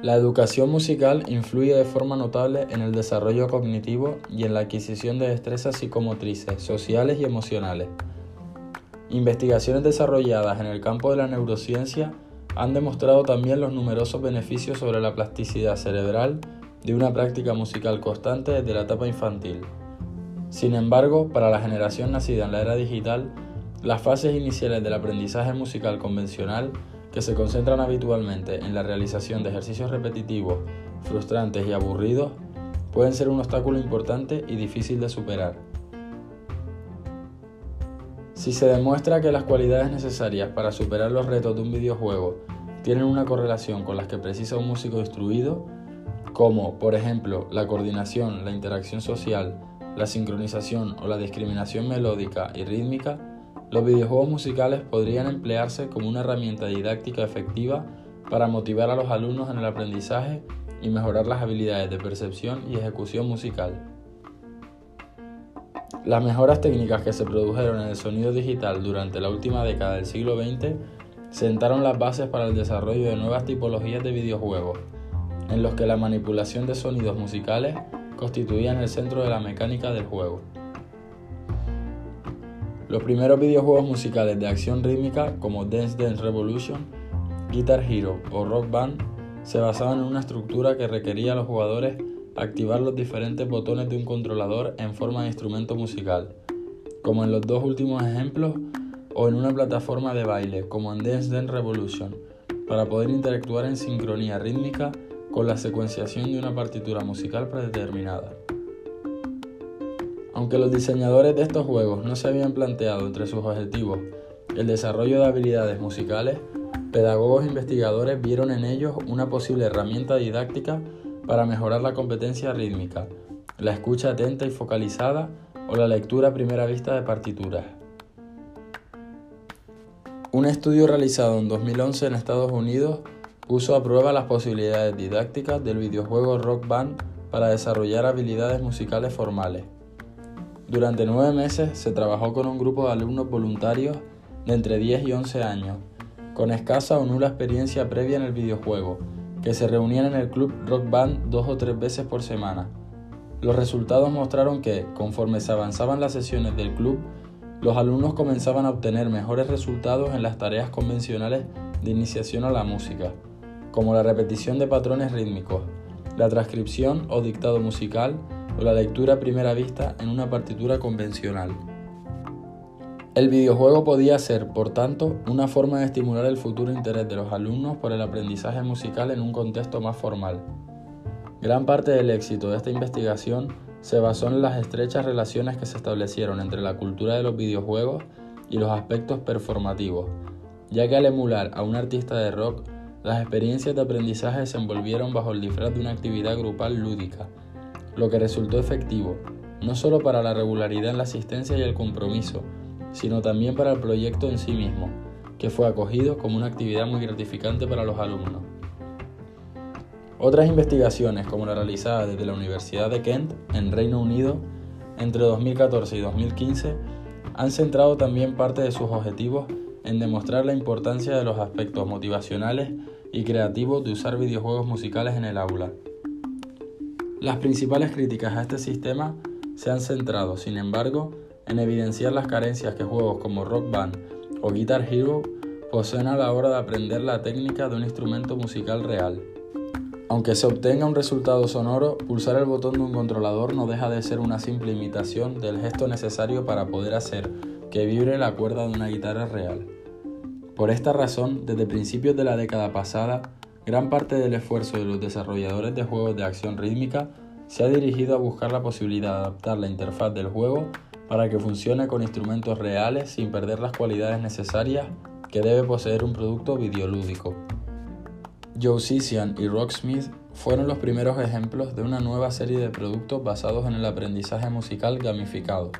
La educación musical influye de forma notable en el desarrollo cognitivo y en la adquisición de destrezas psicomotrices, sociales y emocionales. Investigaciones desarrolladas en el campo de la neurociencia han demostrado también los numerosos beneficios sobre la plasticidad cerebral de una práctica musical constante desde la etapa infantil. Sin embargo, para la generación nacida en la era digital, las fases iniciales del aprendizaje musical convencional que se concentran habitualmente en la realización de ejercicios repetitivos, frustrantes y aburridos, pueden ser un obstáculo importante y difícil de superar. Si se demuestra que las cualidades necesarias para superar los retos de un videojuego tienen una correlación con las que precisa un músico instruido, como por ejemplo la coordinación, la interacción social, la sincronización o la discriminación melódica y rítmica, los videojuegos musicales podrían emplearse como una herramienta didáctica efectiva para motivar a los alumnos en el aprendizaje y mejorar las habilidades de percepción y ejecución musical. Las mejoras técnicas que se produjeron en el sonido digital durante la última década del siglo XX sentaron las bases para el desarrollo de nuevas tipologías de videojuegos, en los que la manipulación de sonidos musicales constituía el centro de la mecánica del juego. Los primeros videojuegos musicales de acción rítmica como Dance Dance Revolution, Guitar Hero o Rock Band se basaban en una estructura que requería a los jugadores activar los diferentes botones de un controlador en forma de instrumento musical, como en los dos últimos ejemplos, o en una plataforma de baile, como en Dance Dance Revolution, para poder interactuar en sincronía rítmica con la secuenciación de una partitura musical predeterminada. Aunque los diseñadores de estos juegos no se habían planteado entre sus objetivos el desarrollo de habilidades musicales, pedagogos e investigadores vieron en ellos una posible herramienta didáctica para mejorar la competencia rítmica, la escucha atenta y focalizada o la lectura a primera vista de partituras. Un estudio realizado en 2011 en Estados Unidos puso a prueba las posibilidades didácticas del videojuego Rock Band para desarrollar habilidades musicales formales. Durante nueve meses se trabajó con un grupo de alumnos voluntarios de entre 10 y 11 años, con escasa o nula experiencia previa en el videojuego, que se reunían en el club Rock Band dos o tres veces por semana. Los resultados mostraron que, conforme se avanzaban las sesiones del club, los alumnos comenzaban a obtener mejores resultados en las tareas convencionales de iniciación a la música, como la repetición de patrones rítmicos, la transcripción o dictado musical, o la lectura a primera vista en una partitura convencional. El videojuego podía ser, por tanto, una forma de estimular el futuro interés de los alumnos por el aprendizaje musical en un contexto más formal. Gran parte del éxito de esta investigación se basó en las estrechas relaciones que se establecieron entre la cultura de los videojuegos y los aspectos performativos, ya que al emular a un artista de rock, las experiencias de aprendizaje se envolvieron bajo el disfraz de una actividad grupal lúdica, lo que resultó efectivo, no solo para la regularidad en la asistencia y el compromiso, sino también para el proyecto en sí mismo, que fue acogido como una actividad muy gratificante para los alumnos. Otras investigaciones, como la realizada desde la Universidad de Kent, en Reino Unido, entre 2014 y 2015, han centrado también parte de sus objetivos en demostrar la importancia de los aspectos motivacionales y creativos de usar videojuegos musicales en el aula. Las principales críticas a este sistema se han centrado, sin embargo, en evidenciar las carencias que juegos como Rock Band o Guitar Hero poseen a la hora de aprender la técnica de un instrumento musical real. Aunque se obtenga un resultado sonoro, pulsar el botón de un controlador no deja de ser una simple imitación del gesto necesario para poder hacer que vibre la cuerda de una guitarra real. Por esta razón, desde principios de la década pasada, Gran parte del esfuerzo de los desarrolladores de juegos de acción rítmica se ha dirigido a buscar la posibilidad de adaptar la interfaz del juego para que funcione con instrumentos reales sin perder las cualidades necesarias que debe poseer un producto videolúdico. Joe y Rocksmith fueron los primeros ejemplos de una nueva serie de productos basados en el aprendizaje musical gamificado.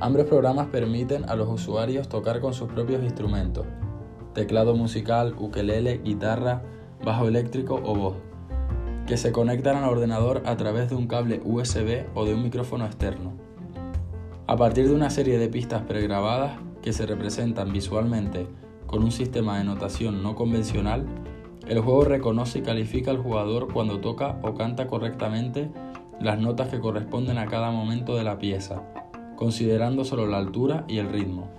Ambos programas permiten a los usuarios tocar con sus propios instrumentos, teclado musical, ukelele, guitarra, bajo eléctrico o voz, que se conectan al ordenador a través de un cable USB o de un micrófono externo. A partir de una serie de pistas pregrabadas que se representan visualmente con un sistema de notación no convencional, El juego reconoce y califica al jugador cuando toca o canta correctamente las notas que corresponden a cada momento de la pieza, considerando solo la altura y el ritmo.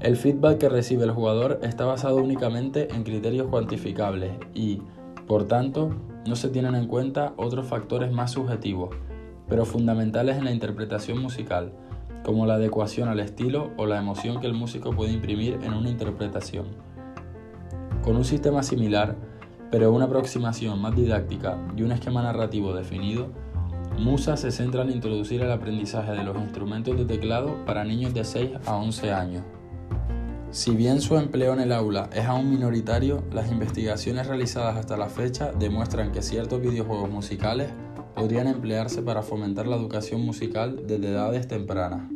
El feedback que recibe el jugador está basado únicamente en criterios cuantificables y, por tanto, no se tienen en cuenta otros factores más subjetivos, pero fundamentales en la interpretación musical, como la adecuación al estilo o la emoción que el músico puede imprimir en una interpretación. Con un sistema similar, pero una aproximación más didáctica y un esquema narrativo definido, Musa se centra en introducir el aprendizaje de los instrumentos de teclado para niños de 6 a 11 años. Si bien su empleo en el aula es aún minoritario, las investigaciones realizadas hasta la fecha demuestran que ciertos videojuegos musicales podrían emplearse para fomentar la educación musical desde edades tempranas.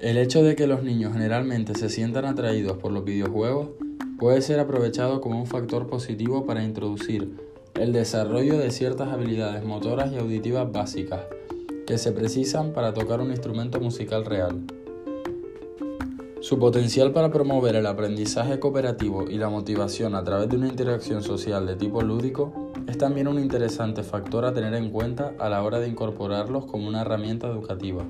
El hecho de que los niños generalmente se sientan atraídos por los videojuegos puede ser aprovechado como un factor positivo para introducir el desarrollo de ciertas habilidades motoras y auditivas básicas que se precisan para tocar un instrumento musical real. Su potencial para promover el aprendizaje cooperativo y la motivación a través de una interacción social de tipo lúdico es también un interesante factor a tener en cuenta a la hora de incorporarlos como una herramienta educativa.